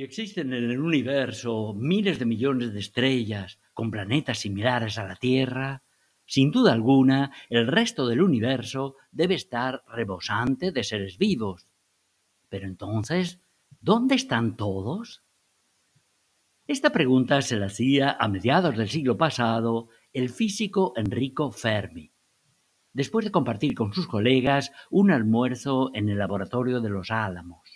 Si existen en el universo miles de millones de estrellas con planetas similares a la Tierra, sin duda alguna el resto del universo debe estar rebosante de seres vivos. Pero entonces, ¿dónde están todos? Esta pregunta se la hacía a mediados del siglo pasado el físico Enrico Fermi, después de compartir con sus colegas un almuerzo en el laboratorio de los Álamos.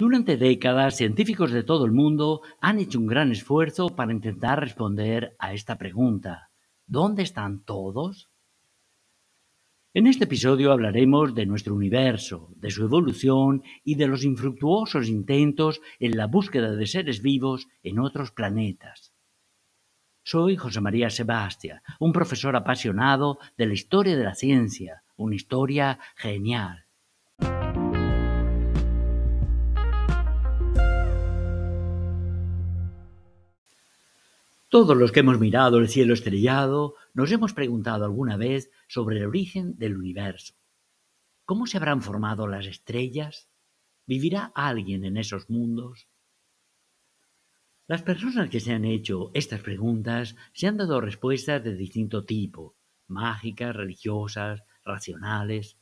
Durante décadas, científicos de todo el mundo han hecho un gran esfuerzo para intentar responder a esta pregunta. ¿Dónde están todos? En este episodio hablaremos de nuestro universo, de su evolución y de los infructuosos intentos en la búsqueda de seres vivos en otros planetas. Soy José María Sebastia, un profesor apasionado de la historia de la ciencia, una historia genial. Todos los que hemos mirado el cielo estrellado nos hemos preguntado alguna vez sobre el origen del universo. ¿Cómo se habrán formado las estrellas? ¿Vivirá alguien en esos mundos? Las personas que se han hecho estas preguntas se han dado respuestas de distinto tipo, mágicas, religiosas, racionales.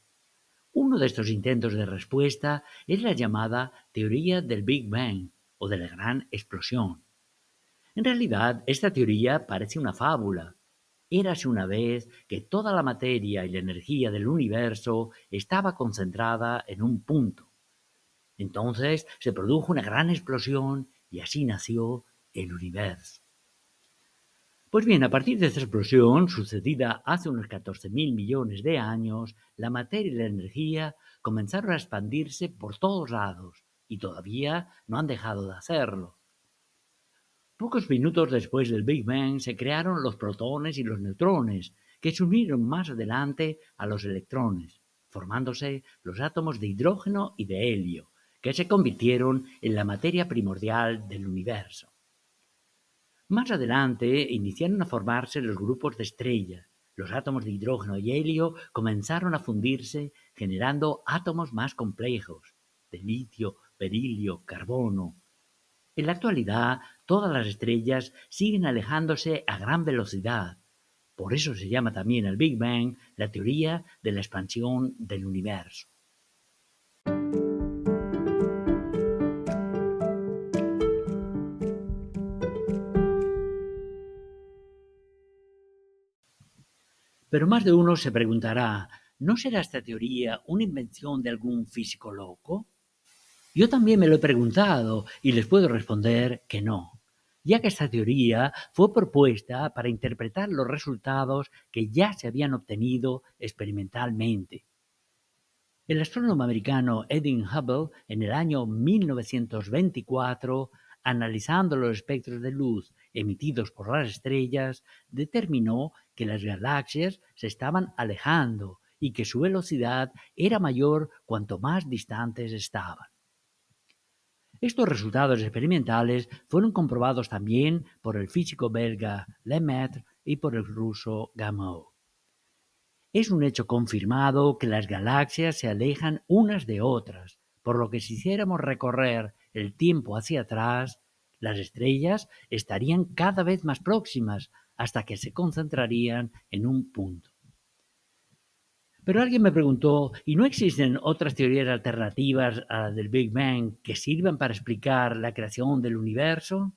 Uno de estos intentos de respuesta es la llamada teoría del Big Bang o de la gran explosión. En realidad, esta teoría parece una fábula. Érase una vez que toda la materia y la energía del universo estaba concentrada en un punto. Entonces se produjo una gran explosión y así nació el universo. Pues bien, a partir de esta explosión, sucedida hace unos 14.000 millones de años, la materia y la energía comenzaron a expandirse por todos lados y todavía no han dejado de hacerlo. Pocos minutos después del Big Bang se crearon los protones y los neutrones, que se unieron más adelante a los electrones, formándose los átomos de hidrógeno y de helio, que se convirtieron en la materia primordial del universo. Más adelante iniciaron a formarse los grupos de estrellas. Los átomos de hidrógeno y helio comenzaron a fundirse generando átomos más complejos, de litio, berilio, carbono, en la actualidad, todas las estrellas siguen alejándose a gran velocidad. Por eso se llama también el Big Bang la teoría de la expansión del universo. Pero más de uno se preguntará, ¿no será esta teoría una invención de algún físico loco? Yo también me lo he preguntado y les puedo responder que no, ya que esta teoría fue propuesta para interpretar los resultados que ya se habían obtenido experimentalmente. El astrónomo americano Edwin Hubble, en el año 1924, analizando los espectros de luz emitidos por las estrellas, determinó que las galaxias se estaban alejando y que su velocidad era mayor cuanto más distantes estaban. Estos resultados experimentales fueron comprobados también por el físico belga Lemaitre y por el ruso Gamow. Es un hecho confirmado que las galaxias se alejan unas de otras, por lo que si hiciéramos recorrer el tiempo hacia atrás, las estrellas estarían cada vez más próximas hasta que se concentrarían en un punto. Pero alguien me preguntó, ¿y no existen otras teorías alternativas a la del Big Bang que sirvan para explicar la creación del universo?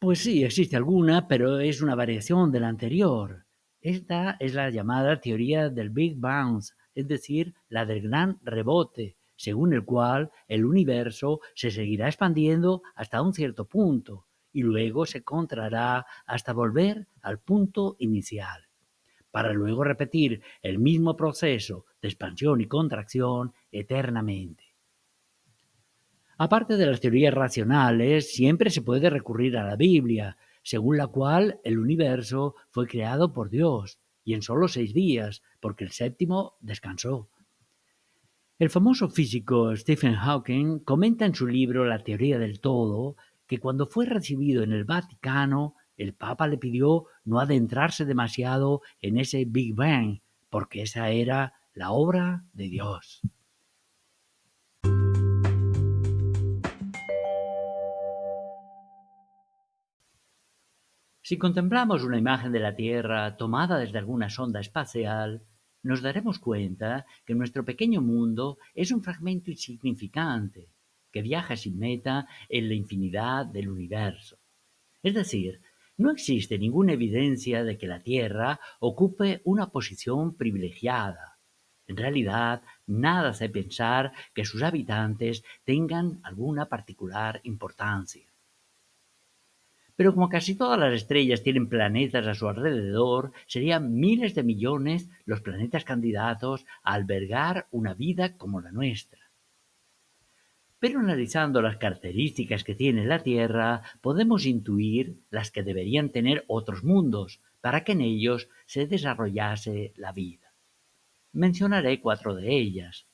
Pues sí, existe alguna, pero es una variación de la anterior. Esta es la llamada teoría del Big Bounce, es decir, la del gran rebote, según el cual el universo se seguirá expandiendo hasta un cierto punto y luego se contrará hasta volver al punto inicial para luego repetir el mismo proceso de expansión y contracción eternamente. Aparte de las teorías racionales, siempre se puede recurrir a la Biblia, según la cual el universo fue creado por Dios y en solo seis días, porque el séptimo descansó. El famoso físico Stephen Hawking comenta en su libro La teoría del todo que cuando fue recibido en el Vaticano el Papa le pidió no adentrarse demasiado en ese Big Bang, porque esa era la obra de Dios. Si contemplamos una imagen de la Tierra tomada desde alguna sonda espacial, nos daremos cuenta que nuestro pequeño mundo es un fragmento insignificante que viaja sin meta en la infinidad del universo. Es decir, no existe ninguna evidencia de que la Tierra ocupe una posición privilegiada. En realidad, nada hace pensar que sus habitantes tengan alguna particular importancia. Pero como casi todas las estrellas tienen planetas a su alrededor, serían miles de millones los planetas candidatos a albergar una vida como la nuestra. Pero analizando las características que tiene la Tierra, podemos intuir las que deberían tener otros mundos para que en ellos se desarrollase la vida. Mencionaré cuatro de ellas.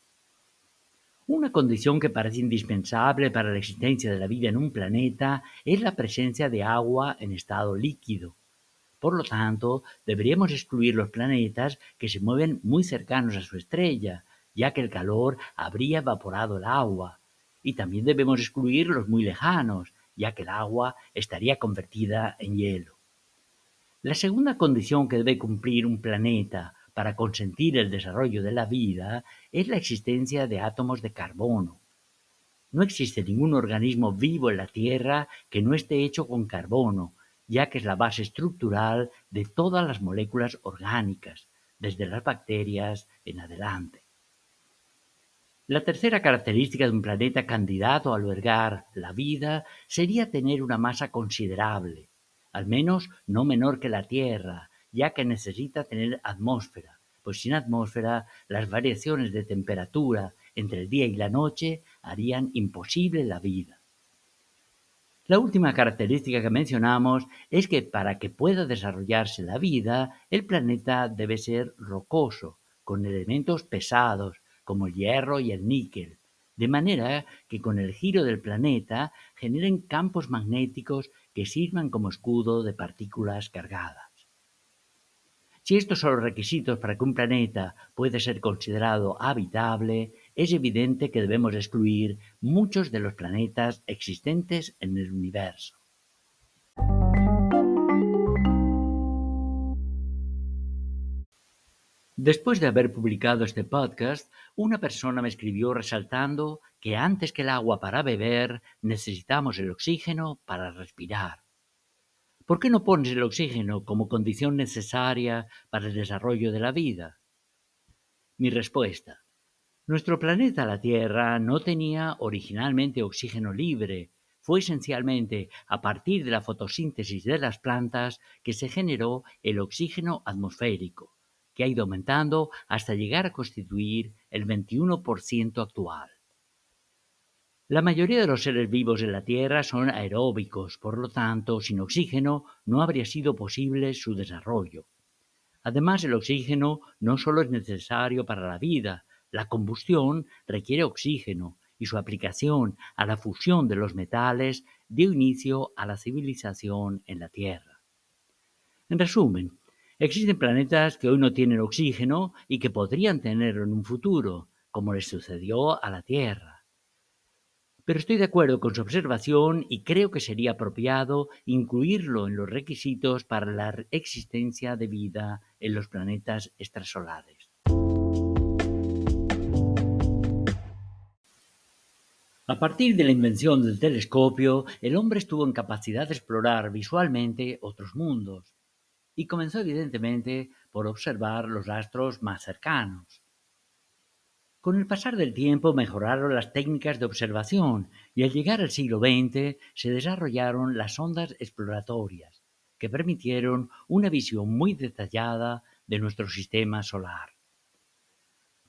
Una condición que parece indispensable para la existencia de la vida en un planeta es la presencia de agua en estado líquido. Por lo tanto, deberíamos excluir los planetas que se mueven muy cercanos a su estrella, ya que el calor habría evaporado el agua. Y también debemos excluir los muy lejanos, ya que el agua estaría convertida en hielo. La segunda condición que debe cumplir un planeta para consentir el desarrollo de la vida es la existencia de átomos de carbono. No existe ningún organismo vivo en la Tierra que no esté hecho con carbono, ya que es la base estructural de todas las moléculas orgánicas, desde las bacterias en adelante. La tercera característica de un planeta candidato a albergar la vida sería tener una masa considerable, al menos no menor que la Tierra, ya que necesita tener atmósfera, pues sin atmósfera las variaciones de temperatura entre el día y la noche harían imposible la vida. La última característica que mencionamos es que para que pueda desarrollarse la vida, el planeta debe ser rocoso, con elementos pesados como el hierro y el níquel, de manera que con el giro del planeta generen campos magnéticos que sirvan como escudo de partículas cargadas. Si estos son los requisitos para que un planeta pueda ser considerado habitable, es evidente que debemos excluir muchos de los planetas existentes en el universo. Después de haber publicado este podcast, una persona me escribió resaltando que antes que el agua para beber, necesitamos el oxígeno para respirar. ¿Por qué no pones el oxígeno como condición necesaria para el desarrollo de la vida? Mi respuesta. Nuestro planeta, la Tierra, no tenía originalmente oxígeno libre. Fue esencialmente a partir de la fotosíntesis de las plantas que se generó el oxígeno atmosférico que ha ido aumentando hasta llegar a constituir el 21% actual. La mayoría de los seres vivos en la Tierra son aeróbicos, por lo tanto, sin oxígeno no habría sido posible su desarrollo. Además, el oxígeno no solo es necesario para la vida, la combustión requiere oxígeno y su aplicación a la fusión de los metales dio inicio a la civilización en la Tierra. En resumen, Existen planetas que hoy no tienen oxígeno y que podrían tenerlo en un futuro, como les sucedió a la Tierra. Pero estoy de acuerdo con su observación y creo que sería apropiado incluirlo en los requisitos para la existencia de vida en los planetas extrasolares. A partir de la invención del telescopio, el hombre estuvo en capacidad de explorar visualmente otros mundos y comenzó evidentemente por observar los astros más cercanos. Con el pasar del tiempo mejoraron las técnicas de observación y al llegar al siglo XX se desarrollaron las ondas exploratorias, que permitieron una visión muy detallada de nuestro sistema solar.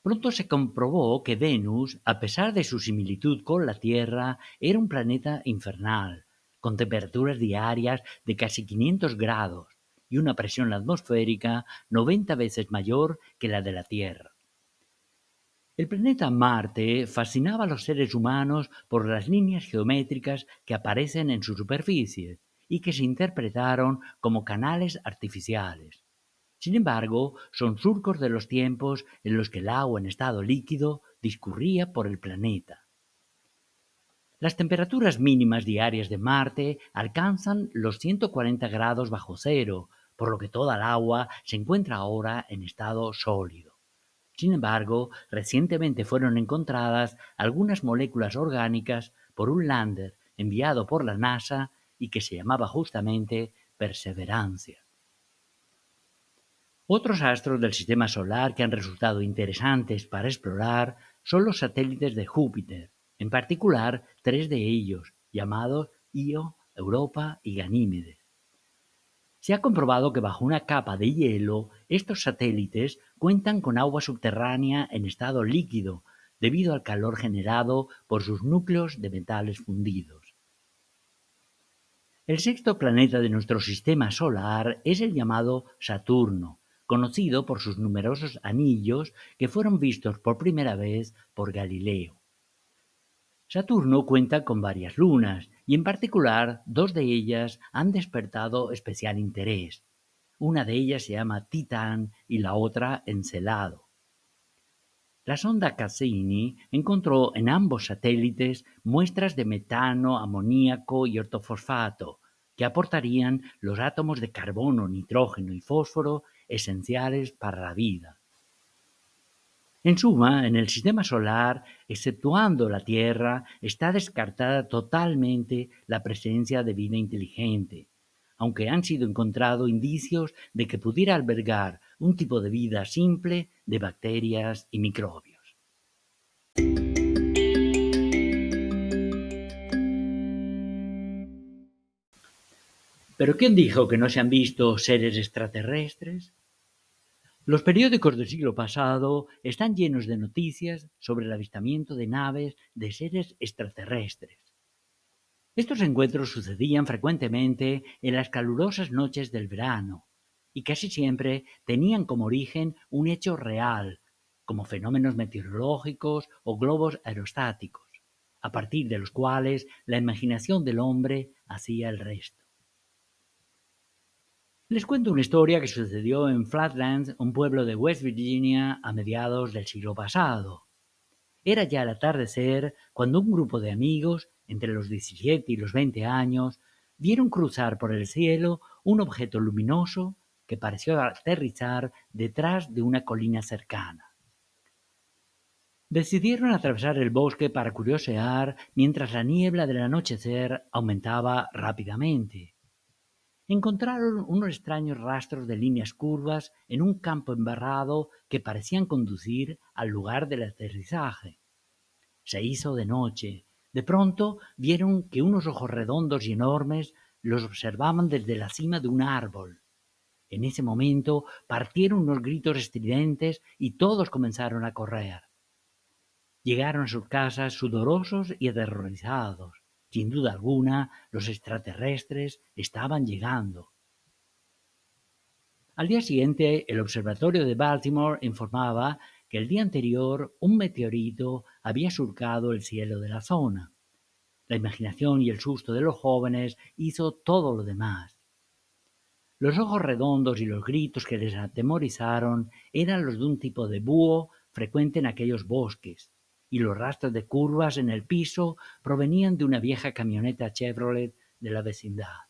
Pronto se comprobó que Venus, a pesar de su similitud con la Tierra, era un planeta infernal, con temperaturas diarias de casi 500 grados, y una presión atmosférica 90 veces mayor que la de la Tierra. El planeta Marte fascinaba a los seres humanos por las líneas geométricas que aparecen en su superficie y que se interpretaron como canales artificiales. Sin embargo, son surcos de los tiempos en los que el agua en estado líquido discurría por el planeta. Las temperaturas mínimas diarias de Marte alcanzan los 140 grados bajo cero, por lo que toda el agua se encuentra ahora en estado sólido. Sin embargo, recientemente fueron encontradas algunas moléculas orgánicas por un lander enviado por la NASA y que se llamaba justamente Perseverancia. Otros astros del sistema solar que han resultado interesantes para explorar son los satélites de Júpiter, en particular tres de ellos, llamados Io, Europa y Ganímedes. Se ha comprobado que bajo una capa de hielo estos satélites cuentan con agua subterránea en estado líquido debido al calor generado por sus núcleos de metales fundidos. El sexto planeta de nuestro sistema solar es el llamado Saturno, conocido por sus numerosos anillos que fueron vistos por primera vez por Galileo. Saturno cuenta con varias lunas y en particular dos de ellas han despertado especial interés. Una de ellas se llama Titán y la otra Encelado. La sonda Cassini encontró en ambos satélites muestras de metano, amoníaco y ortofosfato, que aportarían los átomos de carbono, nitrógeno y fósforo esenciales para la vida. En suma, en el sistema solar, exceptuando la Tierra, está descartada totalmente la presencia de vida inteligente, aunque han sido encontrados indicios de que pudiera albergar un tipo de vida simple de bacterias y microbios. ¿Pero quién dijo que no se han visto seres extraterrestres? Los periódicos del siglo pasado están llenos de noticias sobre el avistamiento de naves de seres extraterrestres. Estos encuentros sucedían frecuentemente en las calurosas noches del verano y casi siempre tenían como origen un hecho real, como fenómenos meteorológicos o globos aerostáticos, a partir de los cuales la imaginación del hombre hacía el resto. Les cuento una historia que sucedió en Flatlands, un pueblo de West Virginia, a mediados del siglo pasado. Era ya el atardecer cuando un grupo de amigos, entre los 17 y los 20 años, vieron cruzar por el cielo un objeto luminoso que pareció aterrizar detrás de una colina cercana. Decidieron atravesar el bosque para curiosear mientras la niebla del anochecer aumentaba rápidamente encontraron unos extraños rastros de líneas curvas en un campo embarrado que parecían conducir al lugar del aterrizaje. Se hizo de noche. De pronto vieron que unos ojos redondos y enormes los observaban desde la cima de un árbol. En ese momento partieron unos gritos estridentes y todos comenzaron a correr. Llegaron a sus casas sudorosos y aterrorizados. Sin duda alguna, los extraterrestres estaban llegando. Al día siguiente, el observatorio de Baltimore informaba que el día anterior un meteorito había surcado el cielo de la zona. La imaginación y el susto de los jóvenes hizo todo lo demás. Los ojos redondos y los gritos que les atemorizaron eran los de un tipo de búho frecuente en aquellos bosques, y los rastros de curvas en el piso provenían de una vieja camioneta Chevrolet de la vecindad.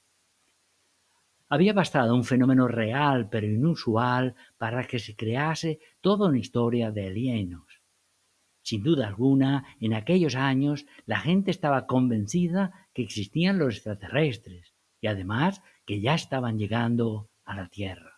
Había bastado un fenómeno real pero inusual para que se crease toda una historia de alienos. Sin duda alguna, en aquellos años la gente estaba convencida que existían los extraterrestres y además que ya estaban llegando a la Tierra.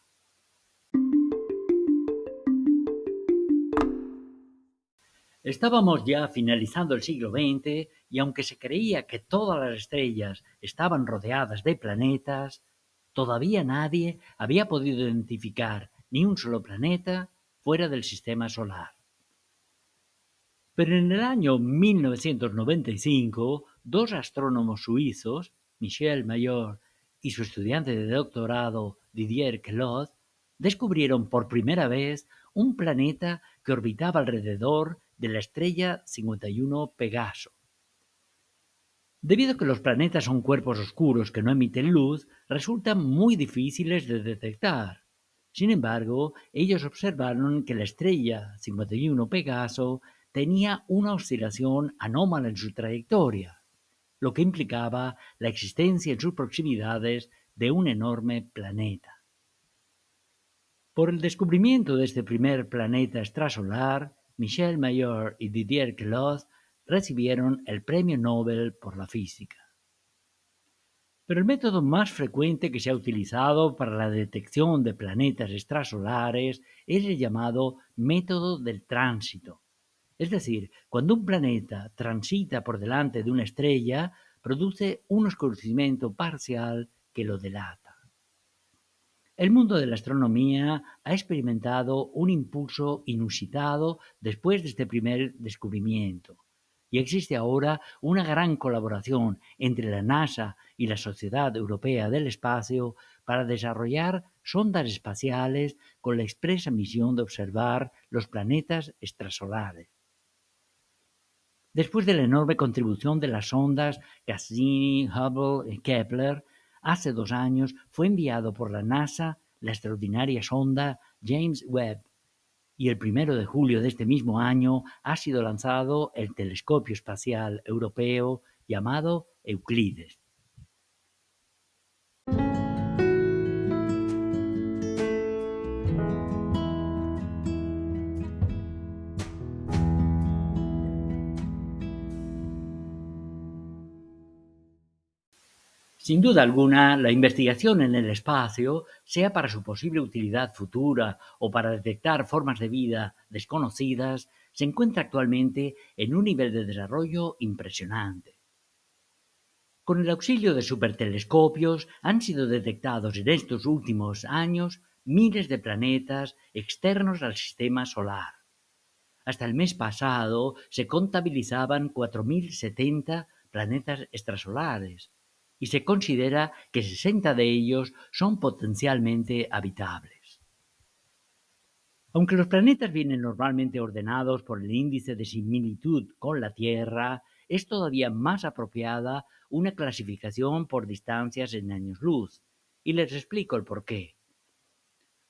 Estábamos ya finalizando el siglo XX y aunque se creía que todas las estrellas estaban rodeadas de planetas, todavía nadie había podido identificar ni un solo planeta fuera del sistema solar. Pero en el año 1995, dos astrónomos suizos, Michel Mayor y su estudiante de doctorado Didier Queloz, descubrieron por primera vez un planeta que orbitaba alrededor de la estrella 51 Pegaso. Debido a que los planetas son cuerpos oscuros que no emiten luz, resultan muy difíciles de detectar. Sin embargo, ellos observaron que la estrella 51 Pegaso tenía una oscilación anómala en su trayectoria. lo que implicaba la existencia en sus proximidades de un enorme planeta. Por el descubrimiento de este primer planeta extrasolar, Michel Mayor y Didier Queloz recibieron el Premio Nobel por la Física. Pero el método más frecuente que se ha utilizado para la detección de planetas extrasolares es el llamado método del tránsito. Es decir, cuando un planeta transita por delante de una estrella, produce un oscurecimiento parcial que lo delata. El mundo de la astronomía ha experimentado un impulso inusitado después de este primer descubrimiento y existe ahora una gran colaboración entre la NASA y la Sociedad Europea del Espacio para desarrollar sondas espaciales con la expresa misión de observar los planetas extrasolares. Después de la enorme contribución de las sondas Cassini, Hubble y Kepler, hace dos años fue enviado por la NASA la extraordinaria sonda James Webb y el primero de julio de este mismo año ha sido lanzado el telescopio espacial europeo llamado Euclides. Sin duda alguna, la investigación en el espacio, sea para su posible utilidad futura o para detectar formas de vida desconocidas, se encuentra actualmente en un nivel de desarrollo impresionante. Con el auxilio de supertelescopios han sido detectados en estos últimos años miles de planetas externos al sistema solar. Hasta el mes pasado se contabilizaban 4.070 planetas extrasolares, y se considera que 60 de ellos son potencialmente habitables. Aunque los planetas vienen normalmente ordenados por el índice de similitud con la Tierra, es todavía más apropiada una clasificación por distancias en años luz, y les explico el porqué.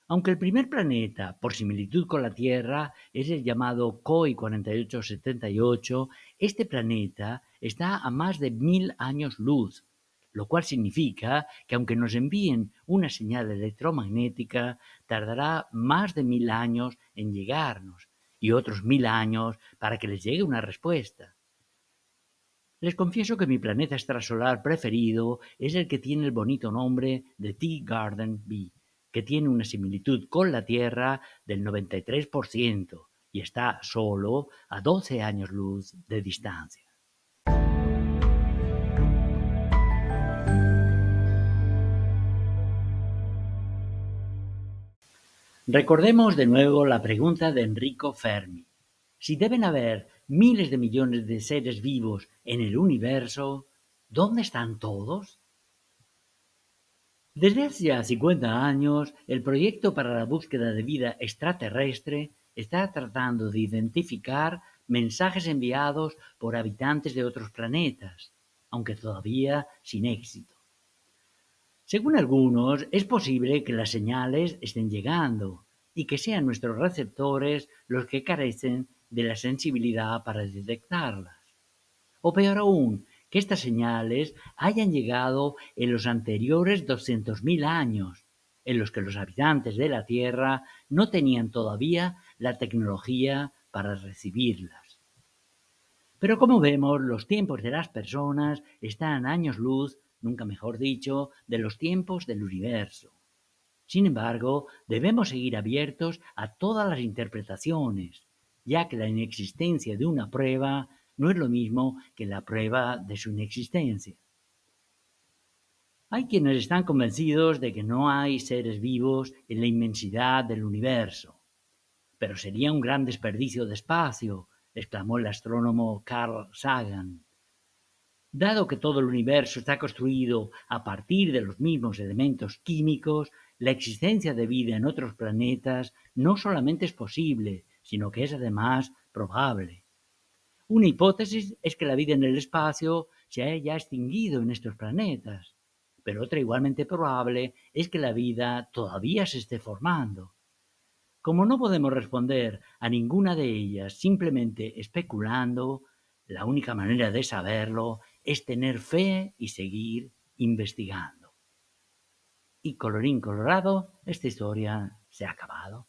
Aunque el primer planeta, por similitud con la Tierra, es el llamado COI 4878, este planeta está a más de mil años luz, lo cual significa que aunque nos envíen una señal electromagnética, tardará más de mil años en llegarnos y otros mil años para que les llegue una respuesta. Les confieso que mi planeta extrasolar preferido es el que tiene el bonito nombre de T Garden B, que tiene una similitud con la Tierra del 93% y está solo a 12 años luz de distancia. Recordemos de nuevo la pregunta de Enrico Fermi. Si deben haber miles de millones de seres vivos en el universo, ¿dónde están todos? Desde hace ya 50 años, el proyecto para la búsqueda de vida extraterrestre está tratando de identificar mensajes enviados por habitantes de otros planetas, aunque todavía sin éxito. Según algunos, es posible que las señales estén llegando y que sean nuestros receptores los que carecen de la sensibilidad para detectarlas. O peor aún, que estas señales hayan llegado en los anteriores 200.000 años, en los que los habitantes de la Tierra no tenían todavía la tecnología para recibirlas. Pero como vemos, los tiempos de las personas están años luz nunca mejor dicho, de los tiempos del universo. Sin embargo, debemos seguir abiertos a todas las interpretaciones, ya que la inexistencia de una prueba no es lo mismo que la prueba de su inexistencia. Hay quienes están convencidos de que no hay seres vivos en la inmensidad del universo. Pero sería un gran desperdicio de espacio, exclamó el astrónomo Carl Sagan. Dado que todo el universo está construido a partir de los mismos elementos químicos, la existencia de vida en otros planetas no solamente es posible, sino que es además probable. Una hipótesis es que la vida en el espacio se haya extinguido en estos planetas, pero otra igualmente probable es que la vida todavía se esté formando. Como no podemos responder a ninguna de ellas simplemente especulando, la única manera de saberlo es tener fe y seguir investigando. Y colorín colorado, esta historia se ha acabado.